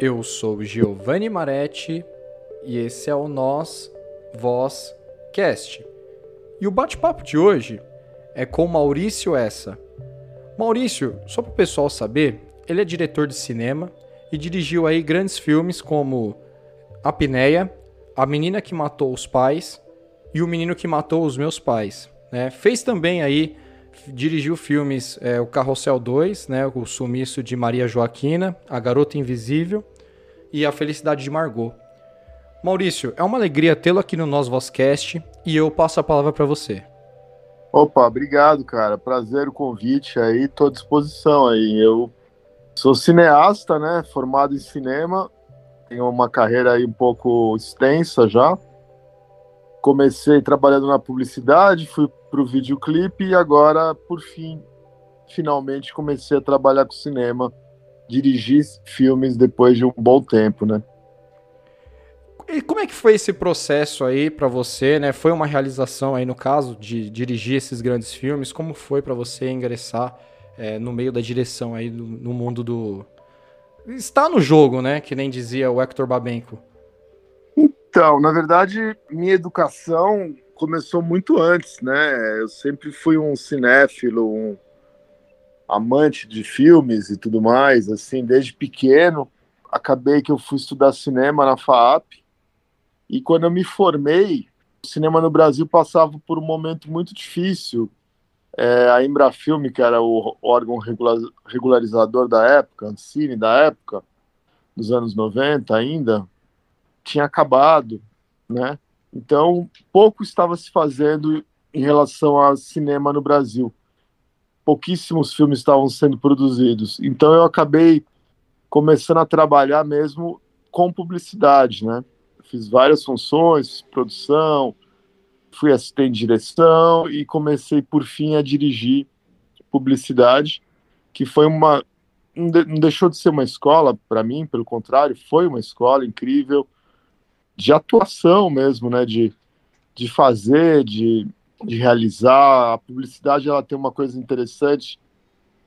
Eu sou Giovanni Maretti e esse é o Nós Voz Cast. E o bate-papo de hoje é com Maurício Essa. Maurício, só para o pessoal saber, ele é diretor de cinema e dirigiu aí grandes filmes como A Pinéia, A Menina que Matou os Pais e O Menino que Matou os Meus Pais. Né? Fez também aí, dirigiu filmes é, O Carrossel 2, né? O Sumiço de Maria Joaquina, A Garota Invisível e A Felicidade de Margot. Maurício, é uma alegria tê-lo aqui no Nós Vozcast e eu passo a palavra para você. Opa, obrigado, cara. Prazer o convite aí, tô à disposição aí. Eu sou cineasta, né? Formado em cinema, tenho uma carreira aí um pouco extensa já. Comecei trabalhando na publicidade, fui pro videoclipe e agora, por fim, finalmente comecei a trabalhar com cinema, dirigir filmes depois de um bom tempo, né? E como é que foi esse processo aí para você, né? Foi uma realização aí no caso de dirigir esses grandes filmes? Como foi para você ingressar é, no meio da direção aí no, no mundo do está no jogo, né? Que nem dizia o Hector Babenco. Então, na verdade, minha educação começou muito antes, né? Eu sempre fui um cinéfilo, um amante de filmes e tudo mais, assim, desde pequeno. Acabei que eu fui estudar cinema na FAAP e quando eu me formei, o cinema no Brasil passava por um momento muito difícil. É, a Embrafilme, que era o órgão regularizador da época, Ancine da época, dos anos 90 ainda, tinha acabado, né? Então, pouco estava se fazendo em relação ao cinema no Brasil. Pouquíssimos filmes estavam sendo produzidos. Então, eu acabei começando a trabalhar mesmo com publicidade, né? fiz várias funções, produção, fui assistente de direção e comecei por fim a dirigir publicidade, que foi uma não deixou de ser uma escola para mim, pelo contrário, foi uma escola incrível de atuação mesmo, né, de, de fazer, de, de realizar. A publicidade ela tem uma coisa interessante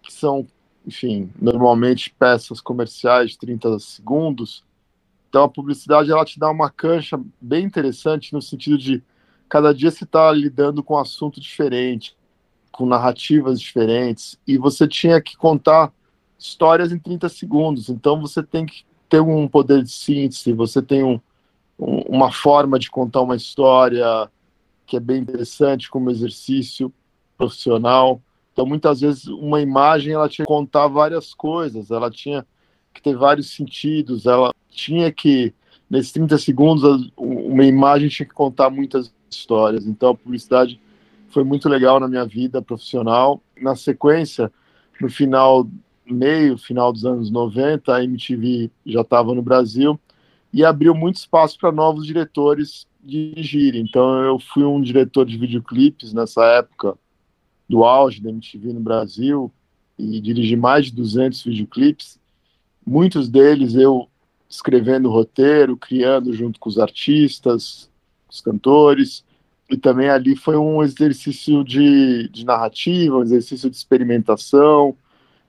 que são, enfim, normalmente peças comerciais de 30 segundos então a publicidade ela te dá uma cancha bem interessante no sentido de cada dia você está lidando com um assunto diferente, com narrativas diferentes, e você tinha que contar histórias em 30 segundos. Então você tem que ter um poder de síntese, você tem um, um, uma forma de contar uma história que é bem interessante como exercício profissional. Então muitas vezes uma imagem ela tinha que contar várias coisas, ela tinha que ter vários sentidos, ela tinha que, nesses 30 segundos, uma imagem tinha que contar muitas histórias. Então a publicidade foi muito legal na minha vida profissional. Na sequência, no final, meio, final dos anos 90, a MTV já estava no Brasil e abriu muito espaço para novos diretores dirigirem. Então eu fui um diretor de videoclipes nessa época do auge da MTV no Brasil e dirigi mais de 200 videoclipes muitos deles eu escrevendo roteiro, criando junto com os artistas, os cantores, e também ali foi um exercício de, de narrativa, um exercício de experimentação,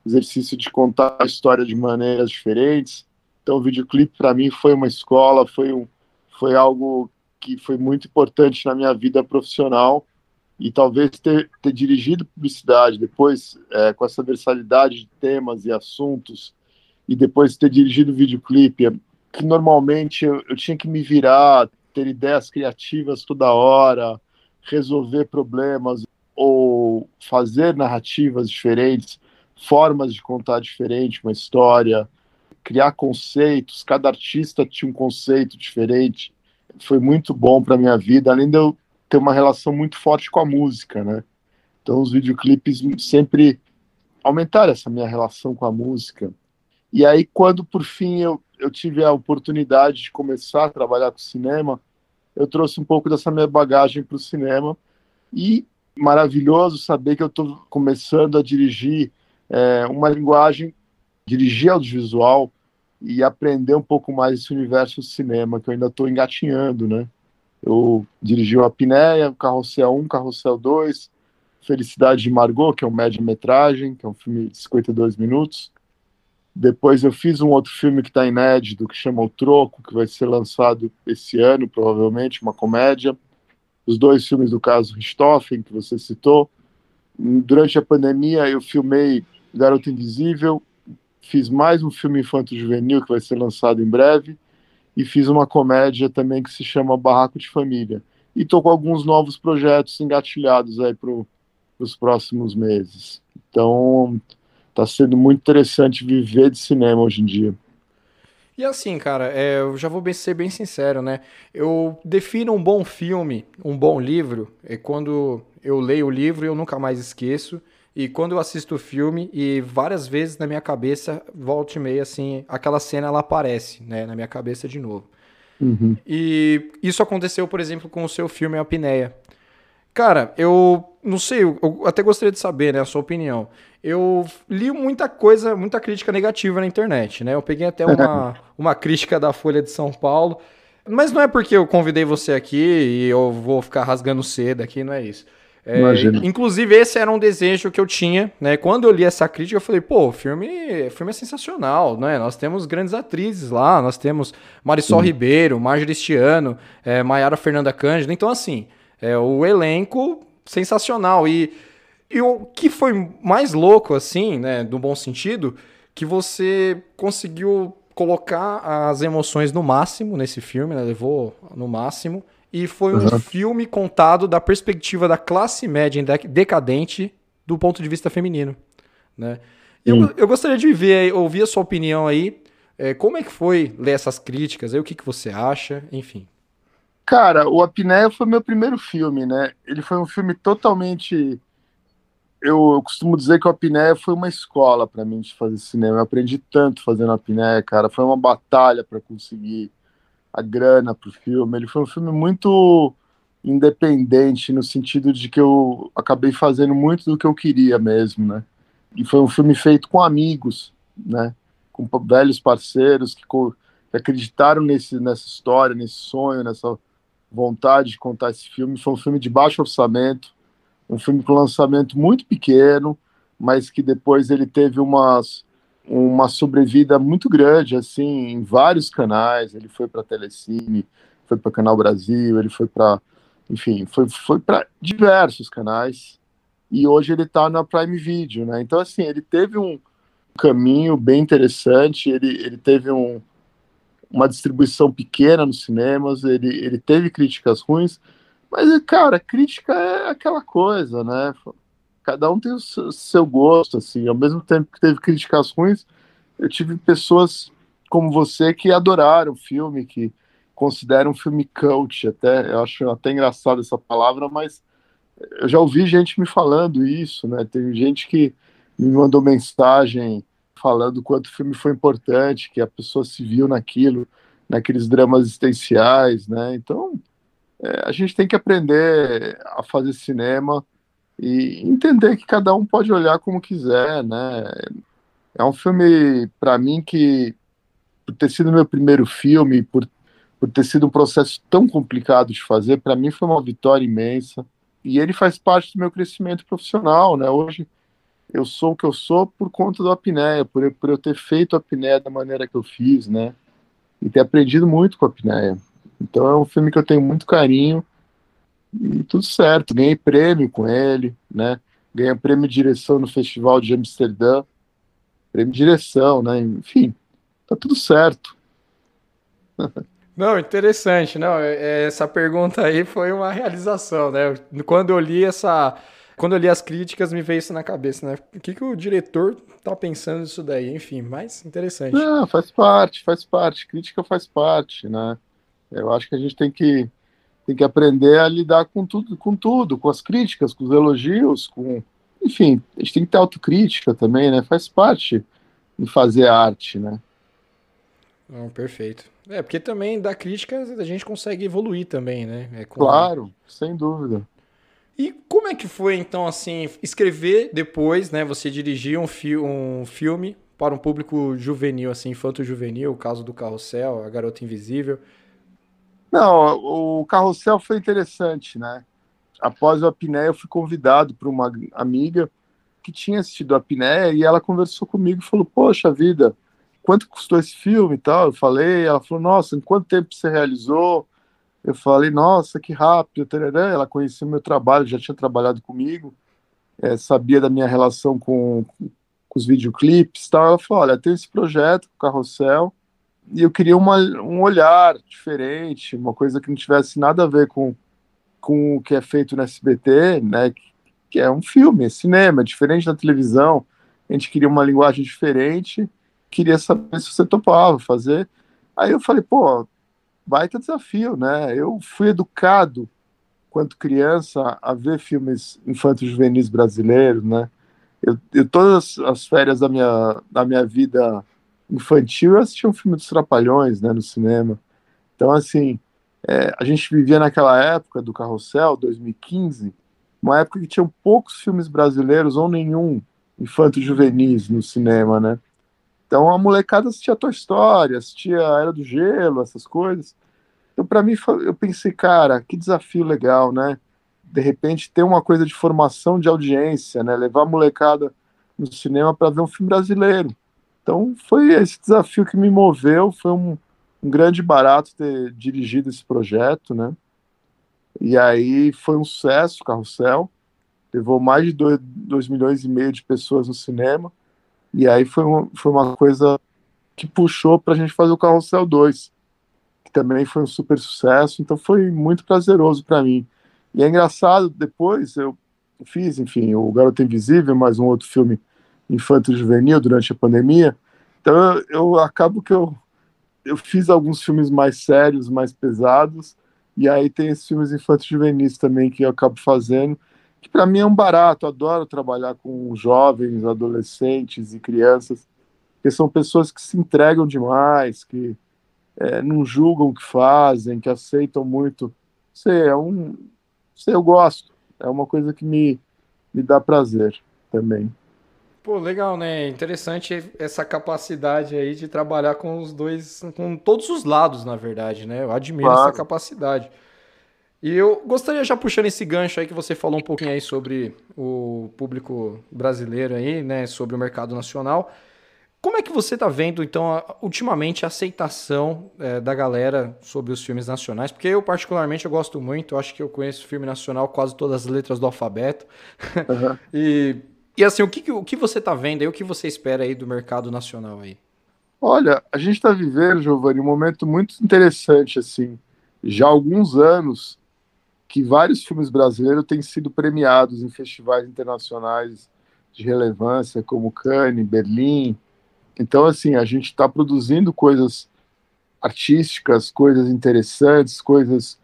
exercício de contar a história de maneiras diferentes. Então, o videoclipe para mim foi uma escola, foi, um, foi algo que foi muito importante na minha vida profissional e talvez ter, ter dirigido publicidade depois é, com essa versalidade de temas e assuntos e depois ter dirigido videoclipe, que normalmente eu, eu tinha que me virar, ter ideias criativas toda hora, resolver problemas ou fazer narrativas diferentes, formas de contar diferente uma história, criar conceitos, cada artista tinha um conceito diferente. Foi muito bom para minha vida, além de eu ter uma relação muito forte com a música, né? Então os videoclipes sempre aumentaram essa minha relação com a música. E aí, quando por fim eu, eu tive a oportunidade de começar a trabalhar com cinema, eu trouxe um pouco dessa minha bagagem para o cinema. E maravilhoso saber que eu estou começando a dirigir é, uma linguagem, dirigir audiovisual e aprender um pouco mais esse universo do cinema, que eu ainda estou engatinhando, né? Eu dirigi o Apneia, Carrossel 1, Carrossel 2, Felicidade de Margot, que é um média-metragem, que é um filme de 52 minutos, Depois eu fiz um outro filme que está inédito, que chama O Troco, que vai ser lançado esse ano, provavelmente, uma comédia. Os dois filmes do caso Richthofen, que você citou. Durante a pandemia, eu filmei Garoto Invisível, fiz mais um filme infanto-juvenil, que vai ser lançado em breve, e fiz uma comédia também que se chama Barraco de Família. E estou com alguns novos projetos engatilhados aí para os próximos meses. Então, está sendo muito interessante viver de cinema hoje em dia. E assim, cara, é, eu já vou ser bem sincero, né? Eu defino um bom filme, um bom livro, é quando eu leio o livro e eu nunca mais esqueço. E quando eu assisto o filme, e várias vezes na minha cabeça, volta e meia, assim, aquela cena ela aparece, né, na minha cabeça de novo. Uhum. E isso aconteceu, por exemplo, com o seu filme A Apneia. Cara, eu não sei, eu até gostaria de saber, né, a sua opinião. Eu li muita coisa, muita crítica negativa na internet, né? Eu peguei até uma, uma crítica da Folha de São Paulo, mas não é porque eu convidei você aqui e eu vou ficar rasgando seda aqui, não é isso. É, inclusive, esse era um desejo que eu tinha, né? Quando eu li essa crítica, eu falei, pô, o filme, filme é sensacional, né? Nós temos grandes atrizes lá, nós temos Marisol Sim. Ribeiro, Marjorie Stiano, é, Maiara Fernanda Cândida. Então, assim, é, o elenco sensacional. E, e o que foi mais louco, assim, né? Do bom sentido, que você conseguiu colocar as emoções no máximo nesse filme, né? Levou no máximo. E foi um filme contado da perspectiva da classe média decadente do ponto de vista feminino. Né? Eu, eu gostaria de ver, ouvir a sua opinião aí. É, como é que foi ler essas críticas? Aí, o que, que você acha? Enfim. Cara, o Apneia foi meu primeiro filme, né? Ele foi um filme totalmente. Eu, eu costumo dizer que o Apneia foi uma escola para mim de fazer cinema. Eu aprendi tanto fazendo Apneia, cara. Foi uma batalha para conseguir a grana para o filme. Ele foi um filme muito independente no sentido de que eu acabei fazendo muito do que eu queria mesmo, né? E foi um filme feito com amigos, né? Com velhos parceiros que, que acreditaram nesse, nessa história, nesse sonho, nessa vontade de contar esse filme. Foi um filme de baixo orçamento, um filme com lançamento muito pequeno, mas que depois ele teve umas uma sobrevida muito grande, assim, em vários canais. Ele foi para Telecine, foi para Canal Brasil, ele foi para, enfim, foi, foi para diversos canais. E hoje ele está na Prime Video, né? Então, assim, ele teve um caminho bem interessante, ele, ele teve um, uma distribuição pequena nos cinemas, ele, ele teve críticas ruins, mas, cara, crítica é aquela coisa, né? Cada um tem o seu gosto, assim. Ao mesmo tempo que teve críticas ruins, eu tive pessoas como você que adoraram o filme, que consideram um filme cult, até, eu acho até engraçado essa palavra, mas eu já ouvi gente me falando isso, né? Tem gente que me mandou mensagem falando quanto o filme foi importante, que a pessoa se viu naquilo, naqueles dramas existenciais, né? Então, é, a gente tem que aprender a fazer cinema e entender que cada um pode olhar como quiser, né? É um filme, para mim, que, por ter sido meu primeiro filme, por, por ter sido um processo tão complicado de fazer, para mim foi uma vitória imensa. E ele faz parte do meu crescimento profissional, né? Hoje eu sou o que eu sou por conta do apneia, por, por eu ter feito a apneia da maneira que eu fiz, né? E ter aprendido muito com a apneia. Então é um filme que eu tenho muito carinho e tudo certo. Ganhei prêmio com ele, né? Ganhei prêmio de direção no Festival de Amsterdã. Prêmio de direção, né? Enfim, tá tudo certo. Não, interessante. Não, é, é, essa pergunta aí foi uma realização, né? Quando eu li essa, quando eu li as críticas, me veio isso na cabeça, né? O que, que o diretor tá pensando nisso daí? Enfim, mais interessante. Não, faz parte, faz parte. Crítica faz parte, né? Eu acho que a gente tem que tem que aprender a lidar com tudo, com tudo, com as críticas, com os elogios, com enfim, a gente tem que ter autocrítica também, né? Faz parte de fazer arte, né? Não, perfeito. É, porque também da crítica a gente consegue evoluir também, né? É com... Claro, sem dúvida. E como é que foi, então, assim, escrever depois, né? Você dirigir um, fi um filme para um público juvenil, assim, infanto-juvenil, o caso do Carrossel, A Garota Invisível. Não, o carrossel foi interessante, né? Após a apneia, eu fui convidado por uma amiga que tinha assistido a Piné e ela conversou comigo e falou: Poxa vida, quanto custou esse filme e tal? Eu falei, ela falou: Nossa, em quanto tempo você realizou? Eu falei: Nossa, que rápido. Ela conhecia o meu trabalho, já tinha trabalhado comigo, é, sabia da minha relação com, com os videoclipes e tal. Ela falou: Olha, tem esse projeto, o Carrossel, e eu queria uma, um olhar diferente, uma coisa que não tivesse nada a ver com, com o que é feito no SBT, né? Que, que é um filme, é cinema, é diferente da televisão. A gente queria uma linguagem diferente, queria saber se você topava fazer. Aí eu falei, pô, baita desafio, né? Eu fui educado, quanto criança, a ver filmes infantos juvenis brasileiros, né? Eu, eu, todas as férias da minha, da minha vida infantil, eu assistia um filme dos Trapalhões, né, no cinema. Então, assim, é, a gente vivia naquela época do Carrossel, 2015, uma época que tinham poucos filmes brasileiros ou nenhum infanto-juvenis no cinema, né? Então a molecada assistia Toy Story, assistia Era do Gelo, essas coisas. Então para mim eu pensei, cara, que desafio legal, né? De repente ter uma coisa de formação de audiência, né? Levar a molecada no cinema para ver um filme brasileiro. Então foi esse desafio que me moveu, foi um, um grande barato ter dirigido esse projeto, né? E aí foi um sucesso, Carrossel, levou mais de 2 milhões e meio de pessoas no cinema, e aí foi uma, foi uma coisa que puxou para a gente fazer o Carrossel 2, que também foi um super sucesso, então foi muito prazeroso para mim. E é engraçado, depois eu fiz, enfim, o Garoto Invisível, mais um outro filme infanto-juvenil durante a pandemia. Então eu, eu, acabo que eu, eu fiz alguns filmes mais sérios, mais pesados, e aí tem esses filmes infanto-juvenis também que eu acabo fazendo, que para mim é um barato. Eu adoro trabalhar com jovens, adolescentes e crianças, que são pessoas que se entregam demais, que é, não julgam o que fazem, que aceitam muito. Sei, é um, sei, eu gosto. É uma coisa que me, me dá prazer também. Pô, legal, né? Interessante essa capacidade aí de trabalhar com os dois, com todos os lados, na verdade, né? Eu admiro claro. essa capacidade. E eu gostaria já puxando esse gancho aí que você falou um pouquinho aí sobre o público brasileiro aí, né, sobre o mercado nacional. Como é que você está vendo, então, ultimamente a aceitação é, da galera sobre os filmes nacionais? Porque eu, particularmente, eu gosto muito, eu acho que eu conheço filme nacional quase todas as letras do alfabeto. Uhum. e e assim, o que, o que você está vendo aí, o que você espera aí do mercado nacional aí? Olha, a gente está vivendo, Giovanni, um momento muito interessante, assim, já há alguns anos que vários filmes brasileiros têm sido premiados em festivais internacionais de relevância, como Cannes, Berlim. Então, assim, a gente está produzindo coisas artísticas, coisas interessantes, coisas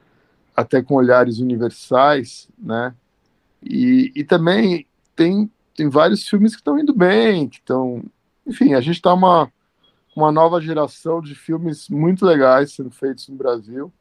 até com olhares universais, né? E, e também tem tem vários filmes que estão indo bem, que estão. Enfim, a gente está uma, uma nova geração de filmes muito legais sendo feitos no Brasil.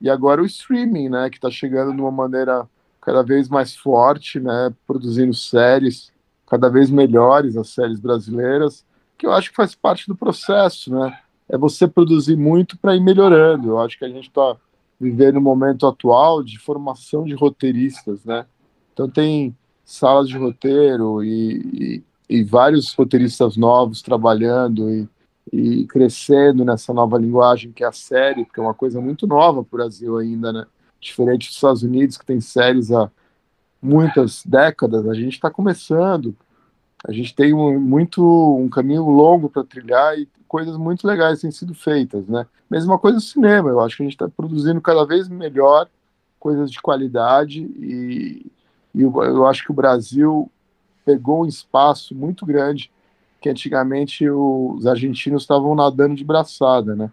E agora o streaming, né, que está chegando de uma maneira cada vez mais forte, né, produzindo séries cada vez melhores, as séries brasileiras, que eu acho que faz parte do processo, né? É você produzir muito para ir melhorando. Eu acho que a gente está vivendo um momento atual de formação de roteiristas, né? Então tem salas de roteiro e, e, e vários roteiristas novos trabalhando e, e, crescendo nessa nova linguagem que é a série, que é uma coisa muito nova para o Brasil ainda, né? Diferente dos Estados Unidos, que tem séries há muitas décadas, a gente está começando. A gente tem um, muito um caminho longo para trilhar e coisas muito legais têm sido feitas, né? Mesma coisa no cinema, eu acho que a gente está produzindo cada vez melhor coisas de qualidade e, e eu, acho que o Brasil pegou um espaço muito grande que antigamente os argentinos estavam nadando de braçada, né?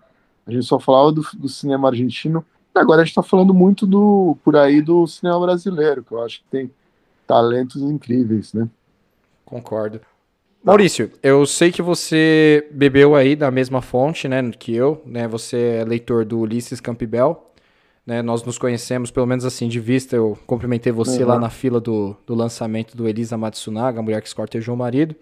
A gente só falava do, do cinema argentino, e agora a gente está falando muito do por aí do cinema brasileiro, que eu acho que tem talentos incríveis, né? Concordo. Maurício, eu sei que você bebeu aí da mesma fonte, né, que eu, né? Você é leitor do Ulisses Campbell. Né, nós nos conhecemos, pelo menos assim, de vista. Eu cumprimentei você uhum. lá na fila do, do lançamento do Elisa Matsunaga, a mulher que escortejou o marido.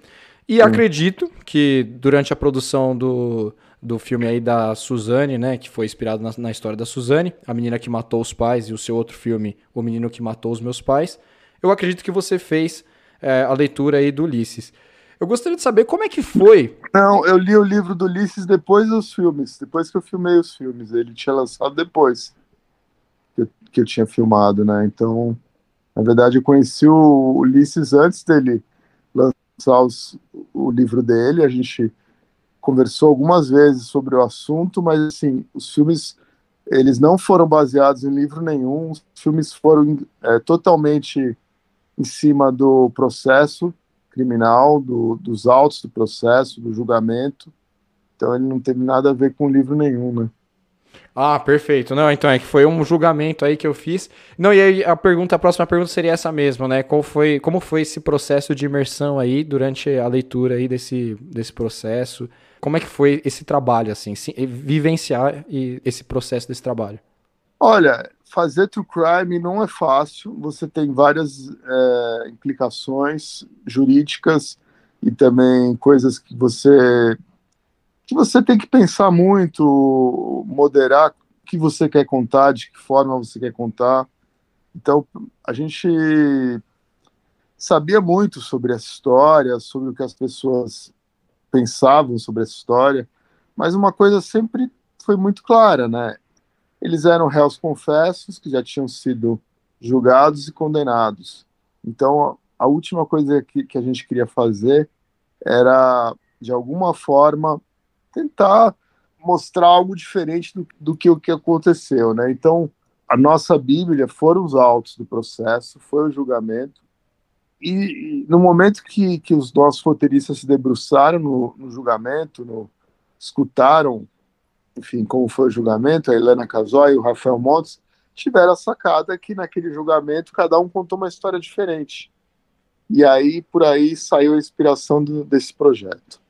E uhum. acredito que durante a produção do, do filme aí da Suzane, né, que foi inspirado na, na, história da Suzane, a menina que matou os pais, e o seu outro filme, O Menino que Matou os Meus Pais, eu acredito que você fez é, a leitura aí do Ulisses. Eu gostaria de saber como é que foi. Não, eu li o livro do Ulisses depois dos filmes, depois que eu filmei os filmes. Ele tinha lançado depois que eu, tinha filmado, né? Então, na verdade, eu conheci o Ulisses antes dele lançar os, o livro dele. A gente conversou algumas vezes sobre o assunto, mas assim, os filmes eles não foram baseados em livro nenhum. Os filmes foram é, totalmente em cima do processo criminal, do, dos autos do processo, do julgamento. Então ele não teve nada a ver com livro nenhum, né? Ah, perfeito. Não, então é que foi um julgamento aí que eu fiz. Não, e aí a pergunta, a próxima pergunta seria essa mesmo, né? Qual foi, como foi esse processo de imersão aí durante a leitura aí desse, desse processo? Como é que foi esse trabalho, assim, vivenciar esse processo desse trabalho? Olha, fazer true crime não é fácil. Você tem várias é, implicações jurídicas e também coisas que você que você tem que pensar muito, moderar o que você quer contar, de que forma você quer contar. Então, a gente sabia muito sobre essa história, sobre o que as pessoas pensavam sobre essa história, mas uma coisa sempre foi muito clara, né? Eles eram réus confessos que já tinham sido julgados e condenados. Então, a última coisa que, que a gente queria fazer era, de alguma forma, tentar mostrar algo diferente do, do que o que aconteceu, né? Então, a nossa Bíblia foram os autos do processo, foi o julgamento, e, e no momento que, que os nossos roteiristas se debruçaram no, no julgamento, no, escutaram enfim, como foi o julgamento, a Helena Casoy e o Rafael Montes tiveram a sacada que naquele julgamento cada um contou uma história diferente. E aí, por aí, saiu a inspiração do, desse projeto.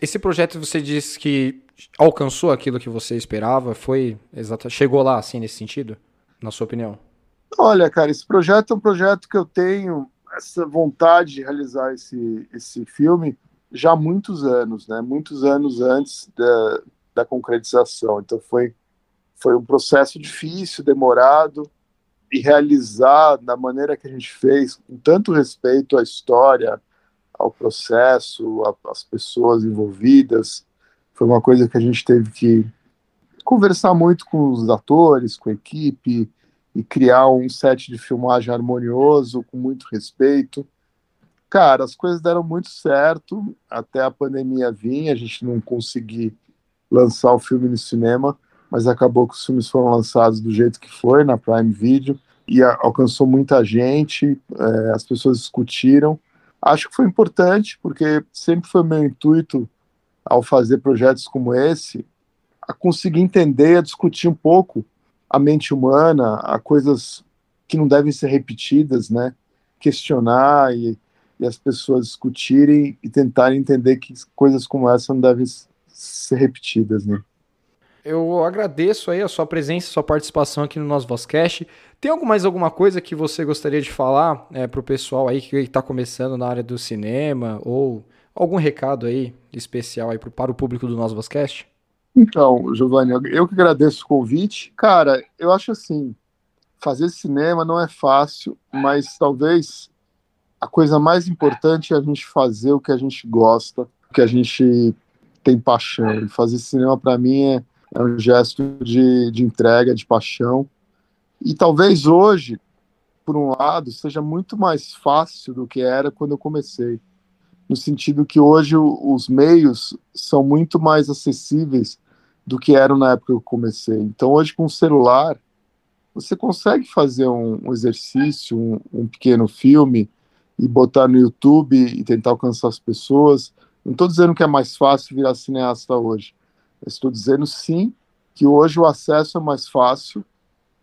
Esse projeto você disse que alcançou aquilo que você esperava? Foi exato, chegou lá assim nesse sentido, na sua opinião? Olha, cara, esse projeto é um projeto que eu tenho essa vontade de realizar esse, esse filme já há muitos anos, né? Muitos anos antes da, da concretização. Então foi foi um processo difícil, demorado e realizar da maneira que a gente fez, com tanto respeito à história, ao processo, às pessoas envolvidas, foi uma coisa que a gente teve que conversar muito com os atores, com a equipe e criar um set de filmagem harmonioso, com muito respeito. Cara, as coisas deram muito certo até a pandemia vir, a gente não conseguir lançar o filme no cinema, mas acabou que os filmes foram lançados do jeito que foi, na Prime Video, e alcançou muita gente, é, as pessoas discutiram. Acho que foi importante, porque sempre foi meu intuito, ao fazer projetos como esse, a conseguir entender, a discutir um pouco a mente humana, a coisas que não devem ser repetidas, né? Questionar e, e as pessoas discutirem e tentarem entender que coisas como essa não devem ser repetidas, né? Eu agradeço aí a sua presença, a sua participação aqui no nosso Vozcast. Tem mais alguma coisa que você gostaria de falar é, para o pessoal aí que está começando na área do cinema ou algum recado aí especial aí pro, para o público do nosso Vozcast? Então, Giovanni, eu que agradeço o convite. Cara, eu acho assim, fazer cinema não é fácil, mas talvez a coisa mais importante é a gente fazer o que a gente gosta, o que a gente tem paixão. E fazer cinema, para mim, é, é, um gesto de, de entrega, de paixão. E talvez hoje, por um lado, seja muito mais fácil do que era quando eu comecei. No sentido que hoje os meios são muito mais acessíveis do que eram na época que eu comecei. Então, hoje, com o celular, você consegue fazer um, um exercício, um, um pequeno filme, e botar no YouTube e tentar alcançar as pessoas não estou dizendo que é mais fácil virar cineasta hoje. Estou dizendo sim que hoje o acesso é mais fácil.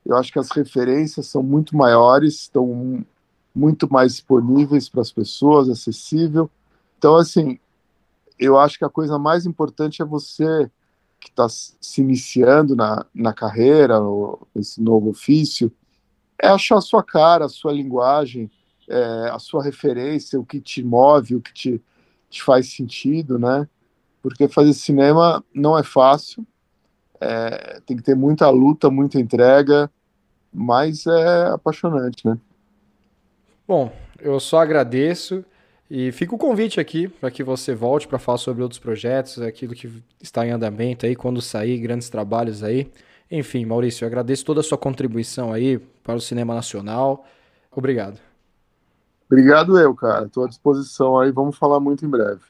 Eu acho que as referências são muito maiores, estão muito mais disponíveis para as pessoas, acessível. Então, assim, eu acho que a coisa mais importante é você que está se iniciando na, na carreira, nesse novo ofício, é achar a sua cara, a sua linguagem, é, a sua referência, o que te move, o que te, te faz sentido, né? Porque fazer cinema não é fácil, é, tem que ter muita luta, muita entrega, mas é apaixonante, né? Bom, eu só agradeço e fica o convite aqui para que você volte para falar sobre outros projetos, aquilo que está em andamento aí, quando sair, grandes trabalhos aí. Enfim, Maurício, eu agradeço toda a sua contribuição aí para o cinema nacional. Obrigado. Obrigado eu, cara. Estou à disposição aí. Vamos falar muito em breve.